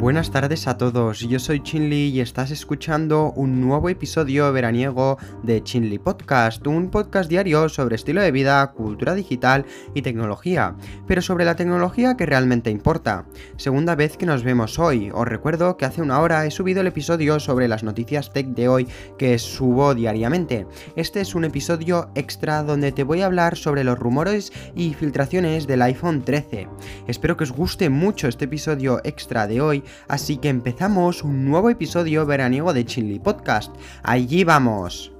Buenas tardes a todos, yo soy Chinli y estás escuchando un nuevo episodio veraniego de Chinli Podcast, un podcast diario sobre estilo de vida, cultura digital y tecnología, pero sobre la tecnología que realmente importa. Segunda vez que nos vemos hoy, os recuerdo que hace una hora he subido el episodio sobre las noticias tech de hoy que subo diariamente. Este es un episodio extra donde te voy a hablar sobre los rumores y filtraciones del iPhone 13. Espero que os guste mucho este episodio extra de hoy así que empezamos un nuevo episodio veraniego de Chinli Podcast. Allí vamos.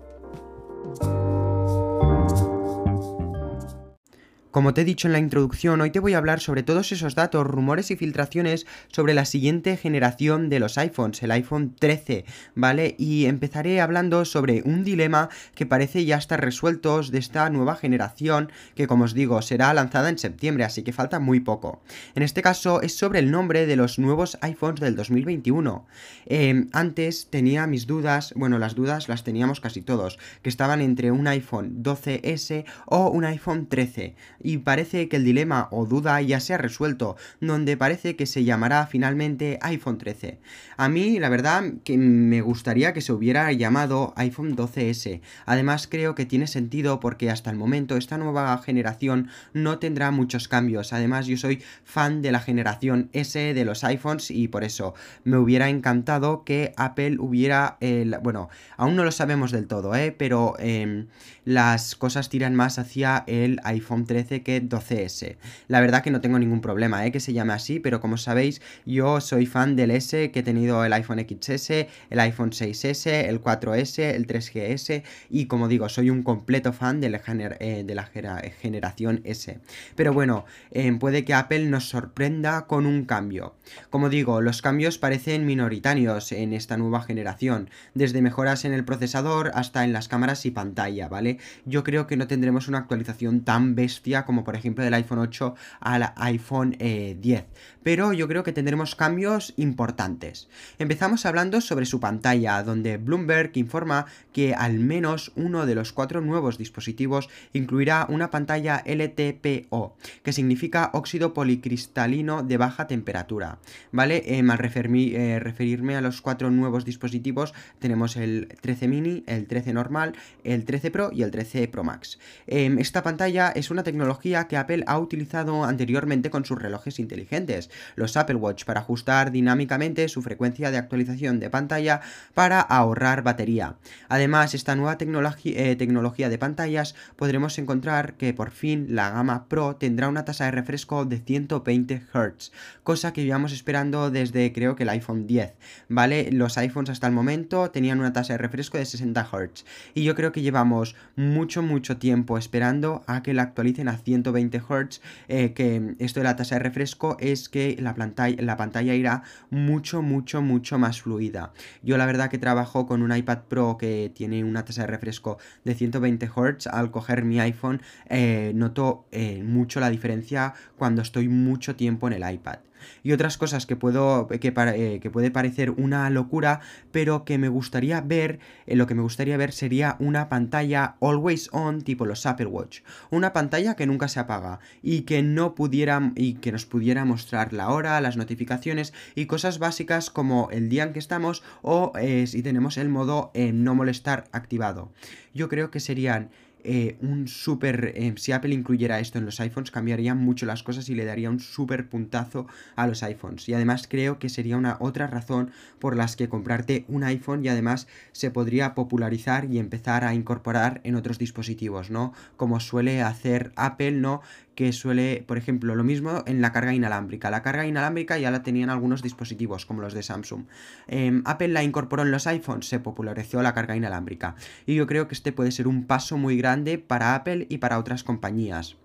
Como te he dicho en la introducción, hoy te voy a hablar sobre todos esos datos, rumores y filtraciones sobre la siguiente generación de los iPhones, el iPhone 13, ¿vale? Y empezaré hablando sobre un dilema que parece ya estar resuelto de esta nueva generación, que como os digo, será lanzada en septiembre, así que falta muy poco. En este caso es sobre el nombre de los nuevos iPhones del 2021. Em, antes tenía mis dudas, bueno, las dudas las teníamos casi todos, que estaban entre un iPhone 12S o un iPhone 13 y parece que el dilema o duda ya se ha resuelto, donde parece que se llamará finalmente iPhone 13. A mí, la verdad, que me gustaría que se hubiera llamado iPhone 12S. Además, creo que tiene sentido porque hasta el momento esta nueva generación no tendrá muchos cambios. Además, yo soy fan de la generación S de los iPhones y por eso me hubiera encantado que Apple hubiera, el, bueno, aún no lo sabemos del todo, ¿eh? pero em, las cosas tiran más hacia el iPhone 13 que 12S. La verdad que no tengo ningún problema, ¿eh? que se llame así, pero como sabéis, yo soy fan del S, que he tenido el iPhone XS, el iPhone 6S, el 4S, el 3GS, y como digo, soy un completo fan de la, eh, generación S. Pero bueno, eh, puede que Apple nos sorprenda con un cambio. Como digo, los cambios parecen minoritarios en esta nueva generación, desde mejoras en el procesador hasta en las cámaras y pantalla, ¿vale? Yo creo que no tendremos una actualización tan bestia como por ejemplo del iPhone 8 al iPhone 10. Eh, Pero yo creo que tendremos cambios importantes. Empezamos hablando sobre su pantalla, donde Bloomberg informa que al menos uno de los cuatro nuevos dispositivos incluirá una pantalla LTPO, que significa óxido policristalino de baja temperatura. ¿Vale? Eh, al referirme a los cuatro nuevos dispositivos, tenemos el 13 mini, el 13 normal, el 13 Pro y el 13 Pro Max. Em, esta pantalla es una tecnología que Apple ha utilizado anteriormente con sus relojes inteligentes, los Apple Watch, para ajustar dinámicamente su frecuencia de actualización de pantalla para ahorrar batería. Además, esta nueva eh, tecnología de pantallas podremos encontrar que por fin la gama Pro tendrá una tasa de refresco de 120 Hz, cosa que llevamos esperando desde creo que el iPhone 10, ¿vale? Los iPhones hasta el momento tenían una tasa de refresco de 60 Hz y yo creo que llevamos mucho mucho tiempo esperando a que la actualicen a 120 Hz, eh, que esto de la tasa de refresco es que la pantalla, la pantalla irá mucho, mucho, mucho más fluida. Yo la verdad que trabajo con un iPad Pro que tiene una tasa de refresco de 120 Hz, al coger mi iPhone eh, noto eh, mucho la diferencia cuando estoy mucho tiempo en el iPad y otras cosas que puedo que, eh, que puede parecer una locura pero que me gustaría ver eh, lo que me gustaría ver sería una pantalla always on tipo los Apple Watch. Una pantalla que nunca se apaga y que no pudiera y que nos pudiera mostrar la hora las notificaciones y cosas básicas como el día en que estamos o eh, si tenemos el modo no molestar activado. Yo creo que serían eh, un súper... Eh, si Apple incluyera esto en los iPhones, cambiaría mucho las cosas y le daría un súper puntazo a los iPhones. Y además creo que sería una otra razón por las que comprarte un iPhone y además se podría popularizar y empezar a incorporar en otros dispositivos, ¿no? Como suele hacer Apple, ¿no? Que suele, por ejemplo, lo mismo en la carga inalámbrica. La carga inalámbrica ya la tenían algunos dispositivos, como los de Samsung. Em, Apple la incorporó en los iPhones, se popularizó la carga inalámbrica. Y yo creo que este puede ser un paso muy grande para Apple y para otras compañías.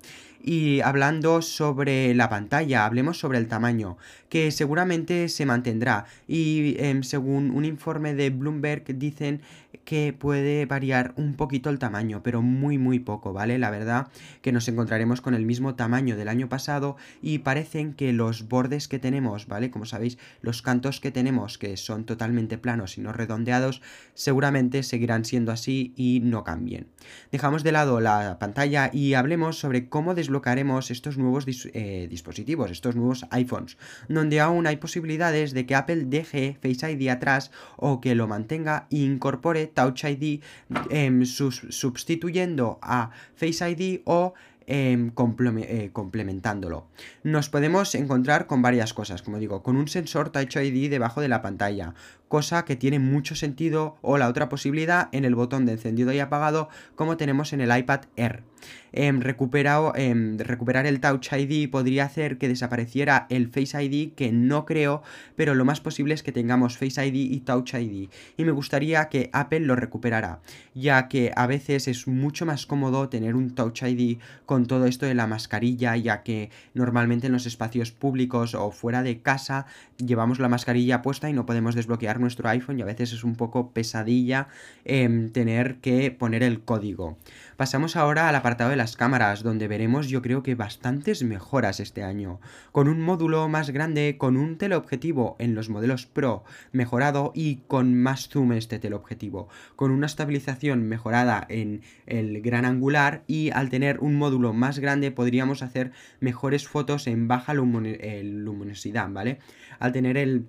Y hablando sobre la pantalla, hablemos sobre el tamaño, que seguramente se mantendrá. Y em, según un informe de Bloomberg dicen que puede variar un poquito el tamaño, pero muy muy poco, ¿vale? La verdad que nos encontraremos con el mismo tamaño del año pasado y parecen que los bordes que tenemos, ¿vale? Como sabéis, los cantos que tenemos, que son totalmente planos y no redondeados, seguramente seguirán siendo así y no cambien. Dejamos de lado la pantalla y hablemos sobre cómo desbloquearemos estos nuevos eh, dispositivos, estos nuevos iPhones, donde aún hay posibilidades de que Apple deje Face ID atrás o que lo mantenga e incorpore Touch ID em, sustituyendo a Face ID o Em, eh, complementándolo. Nos podemos encontrar con varias cosas, como digo, con un sensor Touch ID debajo de la pantalla, cosa que tiene mucho sentido, o la otra posibilidad en el botón de encendido y apagado, como tenemos en el iPad Air. Em, recuperado, em, recuperar el Touch ID podría hacer que desapareciera el Face ID, que no creo, pero lo más posible es que tengamos Face ID y Touch ID. Y me gustaría que Apple lo recuperara, ya que a veces es mucho más cómodo tener un Touch ID con todo esto de la mascarilla, ya que normalmente en los espacios públicos o fuera de casa llevamos la mascarilla puesta y no podemos desbloquear nuestro iPhone y a veces es un poco pesadilla em, tener que poner el código. Pasamos ahora al apartado de las cámaras, donde veremos yo creo que bastantes mejoras este año, con un módulo más grande, con un teleobjetivo en los modelos Pro mejorado y con más zoom este teleobjetivo, con una estabilización mejorada en el gran angular y al tener un módulo más grande podríamos hacer mejores fotos en baja eh, luminosidad, ¿vale? Al tener el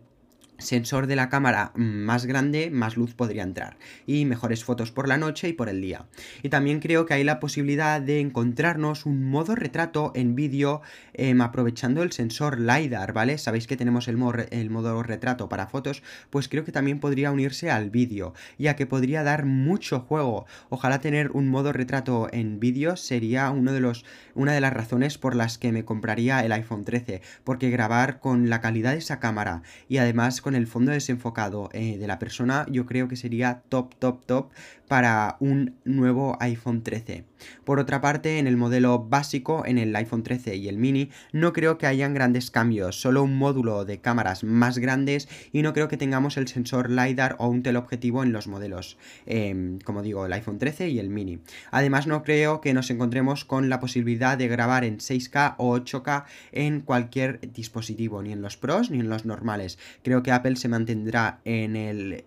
sensor de la cámara más grande, más luz podría entrar y mejores fotos por la noche y por el día. Y también creo que hay la posibilidad de encontrarnos un modo retrato en vídeo em, aprovechando el sensor LiDAR, ¿vale? Sabéis que tenemos el, el modo retrato para fotos, pues creo que también podría unirse al vídeo, ya que podría dar mucho juego. Ojalá tener un modo retrato en vídeo sería uno de los, una de las razones por las que me compraría el iPhone 13, porque grabar con la calidad de esa cámara y además con el fondo desenfocado eh, de la persona, yo creo que sería top, top, top para un nuevo iPhone 13. Por otra parte, en el modelo básico, en el iPhone 13 y el mini, no creo que hayan grandes cambios, solo un módulo de cámaras más grandes y no creo que tengamos el sensor LiDAR o un teleobjetivo en los modelos, em, como digo, el iPhone 13 y el mini. Además, no creo que nos encontremos con la posibilidad de grabar en 6K o 8K en cualquier dispositivo, ni en los pros ni en los normales. Creo que Apple se mantendrá en el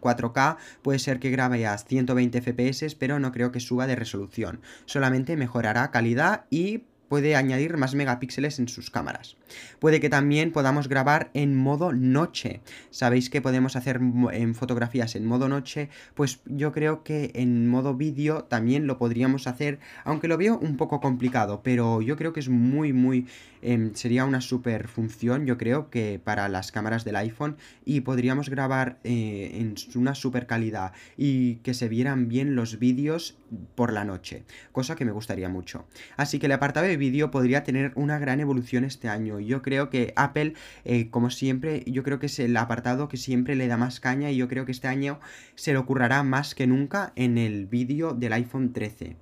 4K, em, puede ser que grabe a 120 fps, pero no creo que suba de resolución. Solamente mejorará calidad y puede añadir más megapíxeles en sus cámaras. Puede que también podamos grabar en modo noche. Sabéis que podemos hacer en fotografías en modo noche, pues yo creo que en modo vídeo también lo podríamos hacer, aunque lo veo un poco complicado, pero yo creo que es muy muy em, sería una super función, yo creo que para las cámaras del iPhone y podríamos grabar eh, en una super calidad y que se vieran bien los vídeos por la noche, cosa que me gustaría mucho. Así que el apartado de vídeo podría tener una gran evolución este año. Yo creo que Apple, eh, como siempre, yo creo que es el apartado que siempre le da más caña y yo creo que este año se le ocurrirá más que nunca en el vídeo del iPhone 13.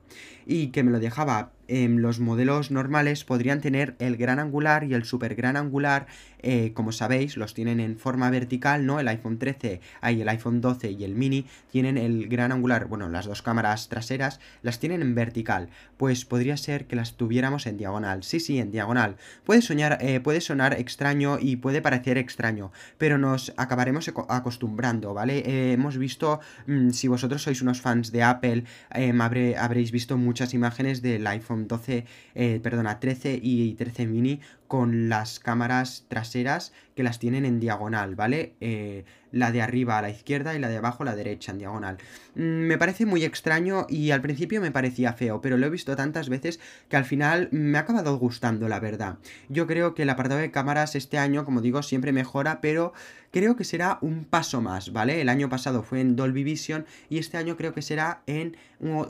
Y que me lo dejaba Em, los modelos normales podrían tener el gran angular y el super gran angular, eh, como sabéis, los tienen en forma vertical, ¿no? El iPhone 13, ahí el iPhone 12 y el mini tienen el gran angular, bueno, las dos cámaras traseras las tienen en vertical, pues podría ser que las tuviéramos en diagonal, sí, sí, en diagonal. Puede, soñar, eh, puede sonar extraño y puede parecer extraño, pero nos acabaremos acostumbrando, ¿vale? Eh, hemos visto, mm, si vosotros sois unos fans de Apple, em, habréis visto muchas imágenes del iPhone 12, eh, perdona, 13 y 13 mini con las cámaras traseras que las tienen en diagonal, ¿vale? Eh, la de arriba a la izquierda y la de abajo a la derecha en diagonal. Mm, me parece muy extraño y al principio me parecía feo, pero lo he visto tantas veces que al final me ha acabado gustando, la verdad. Yo creo que el apartado de cámaras este año, como digo, siempre mejora, pero creo que será un paso más, ¿vale? El año pasado fue en Dolby Vision y este año creo que será en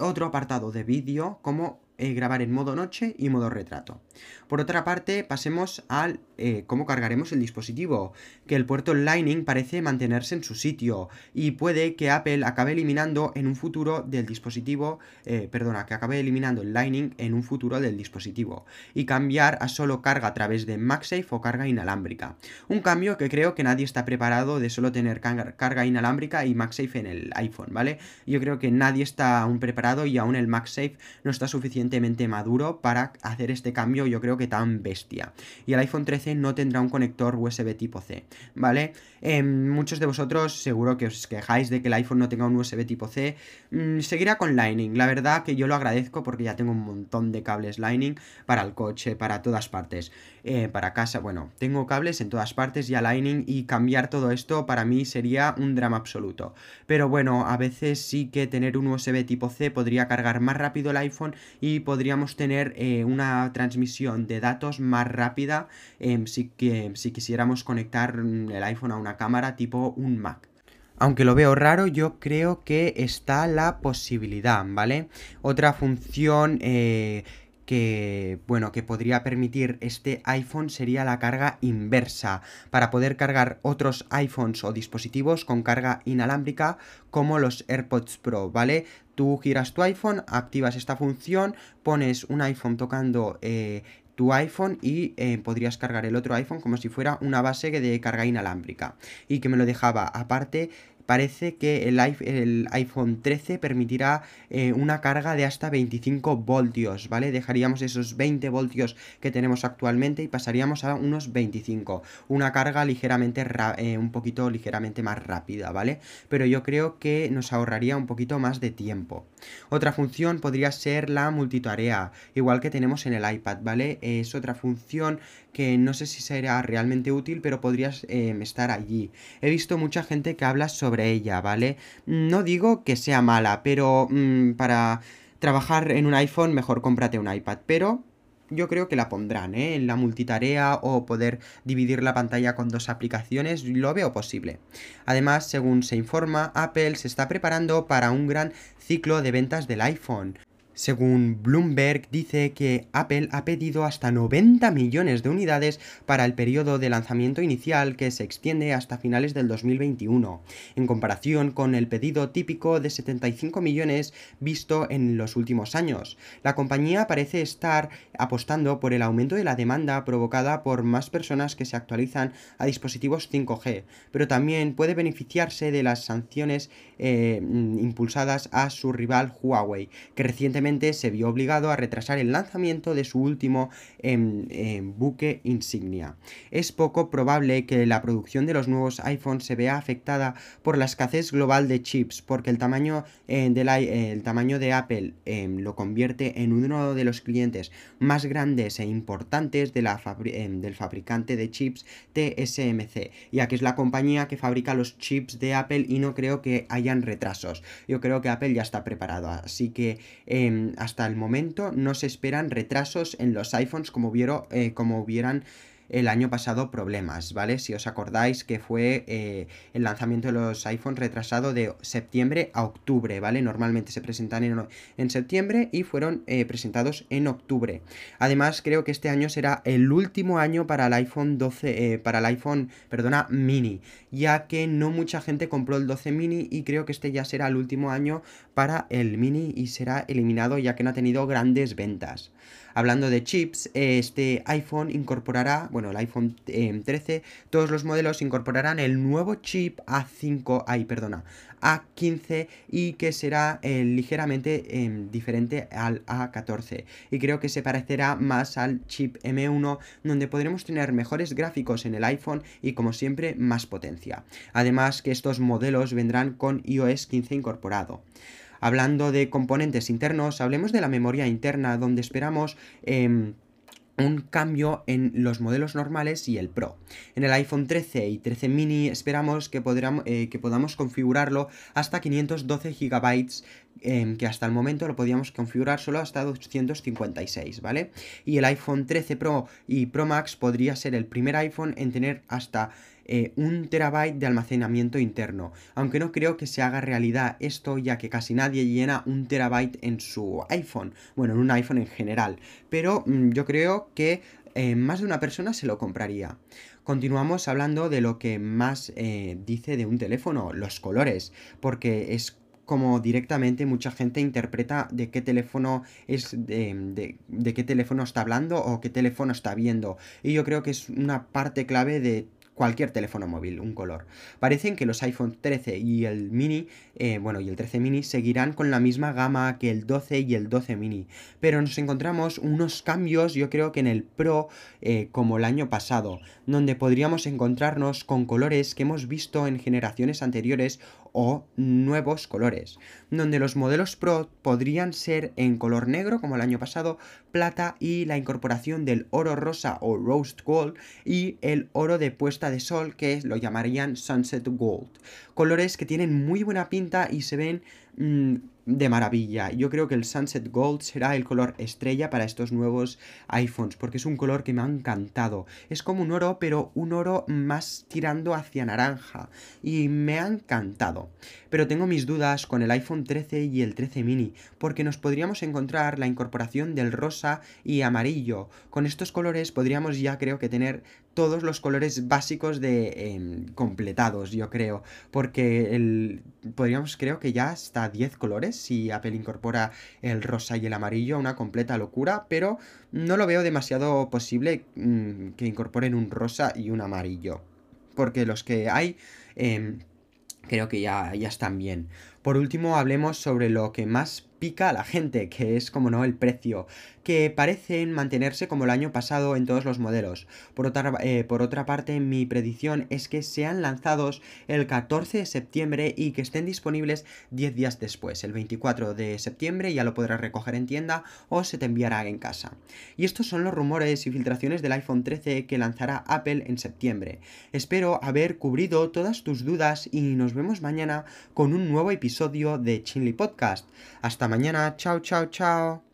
otro apartado de vídeo como eh, grabar en modo noche y modo retrato. Por otra parte, pasemos al eh, cómo cargaremos el dispositivo, que el puerto Lightning parece mantenerse en su sitio y puede que Apple acabe eliminando en un futuro del dispositivo, eh, perdona, que acabe eliminando el Lightning en un futuro del dispositivo y cambiar a solo carga a través de MagSafe o carga inalámbrica. Un cambio que creo que nadie está preparado de solo tener carga inalámbrica y MagSafe en el iPhone, ¿vale? Yo creo que nadie está aún preparado y aún el MagSafe no está suficiente suficientemente maduro para hacer este cambio yo creo que tan bestia. Y el iPhone 13 no tendrá un conector USB tipo C, ¿vale? Em, muchos de vosotros seguro que os quejáis de que el iPhone no tenga un USB tipo C. Mm, seguirá con Lightning, la verdad que yo lo agradezco porque ya tengo un montón de cables Lightning para el coche, para todas partes. Eh, para casa, bueno, tengo cables en todas partes ya Lightning y cambiar todo esto para mí sería un drama absoluto. Pero bueno, a veces sí que tener un USB tipo C podría cargar más rápido el iPhone y podríamos tener eh, una transmisión de datos más rápida em, si, que, si quisiéramos conectar el iPhone a una cámara tipo un Mac. Aunque lo veo raro, yo creo que está la posibilidad, ¿vale? Otra función eh, que, bueno, que podría permitir este iPhone sería la carga inversa, para poder cargar otros iPhones o dispositivos con carga inalámbrica como los AirPods Pro, ¿vale? Tú giras tu iPhone, activas esta función, pones un iPhone tocando eh, tu iPhone y eh, podrías cargar el otro iPhone como si fuera una base de carga inalámbrica y que me lo dejaba aparte parece que el, iPhone 13 permitirá eh, una carga de hasta 25 voltios, ¿vale? Dejaríamos esos 20 voltios que tenemos actualmente y pasaríamos a unos 25. Una carga ligeramente, eh, un poquito ligeramente más rápida, ¿vale? Pero yo creo que nos ahorraría un poquito más de tiempo. Otra función podría ser la multitarea, igual que tenemos en el iPad, ¿vale? Es otra función que no sé si será realmente útil, pero podrías em, estar allí. He visto mucha gente que habla sobre ella, ¿vale? No digo que sea mala, pero mm, para trabajar en un iPhone mejor cómprate un iPad, pero yo creo que la pondrán, ¿eh? En la multitarea o poder dividir la pantalla con dos aplicaciones, lo veo posible. Además, según se informa, Apple se está preparando para un gran ciclo de ventas del iPhone. Según Bloomberg, dice que Apple ha pedido hasta 90 millones de unidades para el periodo de lanzamiento inicial que se extiende hasta finales del 2021, en comparación con el pedido típico de 75 millones visto en los últimos años. La compañía parece estar apostando por el aumento de la demanda provocada por más personas que se actualizan a dispositivos 5G, pero también puede beneficiarse de las sanciones eh, impulsadas a su rival Huawei, que recientemente se vio obligado a retrasar el lanzamiento de su último em, em, buque insignia. Es poco probable que la producción de los nuevos iPhones se vea afectada por la escasez global de chips, porque el tamaño, eh, el tamaño de Apple em, lo convierte en uno de los clientes más grandes e importantes de la del fabricante de chips TSMC, ya que es la compañía que fabrica los chips de Apple y no creo que hayan retrasos. Yo creo que Apple ya está preparado, así que hasta el momento no se esperan retrasos en los iPhones como, vieron, eh, como hubieran el año pasado problemas, ¿vale? Si os acordáis que fue eh, el lanzamiento de los iPhones retrasado de septiembre a octubre, ¿vale? Normalmente se presentan en, septiembre y fueron eh, presentados en octubre. Además, creo que este año será el último año para el iPhone 12, eh, para el iPhone, perdona, mini, ya que no mucha gente compró el 12 mini y creo que este ya será el último año para el mini y será eliminado ya que no ha tenido grandes ventas. Hablando de chips, este iPhone incorporará, bueno, el iPhone 13, em, todos los modelos incorporarán el nuevo chip A5, ay, perdona, A15 y que será eh, ligeramente em, diferente al A14. Y creo que se parecerá más al chip M1, donde podremos tener mejores gráficos en el iPhone y como siempre más potencia. Además que estos modelos vendrán con iOS 15 incorporado. Hablando de componentes internos, hablemos de la memoria interna, donde esperamos... Em, un cambio en los modelos normales y el Pro. En el iPhone 13 y 13 mini esperamos que, eh, que podamos configurarlo hasta 512 GB, em, que hasta el momento lo podíamos configurar solo hasta 256, ¿vale? Y el iPhone 13 Pro y Pro Max podría ser el primer iPhone en tener hasta eh, un terabyte de almacenamiento interno, aunque no creo que se haga realidad esto ya que casi nadie llena un terabyte en su iPhone, bueno, en un iPhone en general, pero mm, yo creo que eh, más de una persona se lo compraría. Continuamos hablando de lo que más eh, dice de un teléfono, los colores, porque es como directamente mucha gente interpreta de qué teléfono es de, de, qué teléfono está hablando o qué teléfono está viendo. Y yo creo que es una parte clave de cualquier teléfono móvil, un color. Parecen que los iPhone 13 y el mini, eh, bueno, y el 13 mini seguirán con la misma gama que el 12 y el 12 mini, pero nos encontramos unos cambios, yo creo que en el Pro, eh, como el año pasado, donde podríamos encontrarnos con colores que hemos visto en generaciones anteriores o nuevos colores, donde los modelos Pro podrían ser en color negro como el año pasado, plata y la incorporación del oro rosa o roast gold y el oro de puesta de sol que lo llamarían sunset gold. Colores que tienen muy buena pinta y se ven mm, de maravilla. Yo creo que el Sunset Gold será el color estrella para estos nuevos iPhones, porque es un color que me ha encantado. Es como un oro, pero un oro más tirando hacia naranja. Y me ha encantado. Pero tengo mis dudas con el iPhone 13 y el 13 mini, porque nos podríamos encontrar la incorporación del rosa y amarillo. Con estos colores podríamos ya creo que tener todos los colores básicos de em, completados, yo creo. Porque el, podríamos, creo que ya hasta 10 colores si Apple incorpora el rosa y el amarillo, una completa locura, pero no lo veo demasiado posible mm, que incorporen un rosa y un amarillo. Porque los que hay... Em, creo que ya, ya están bien. Por último, hablemos sobre lo que más pica a la gente, que es como no el precio, que parecen mantenerse como el año pasado en todos los modelos. Por otra, eh, por otra parte, mi predicción es que sean lanzados el 14 de septiembre y que estén disponibles 10 días después. El 24 de septiembre ya lo podrás recoger en tienda o se te enviará en casa. Y estos son los rumores y filtraciones del iPhone 13 que lanzará Apple en septiembre. Espero haber cubrido todas tus dudas y nos vemos mañana con un nuevo episodio de Chinley Podcast. Hasta mañana, chao, chao, chao.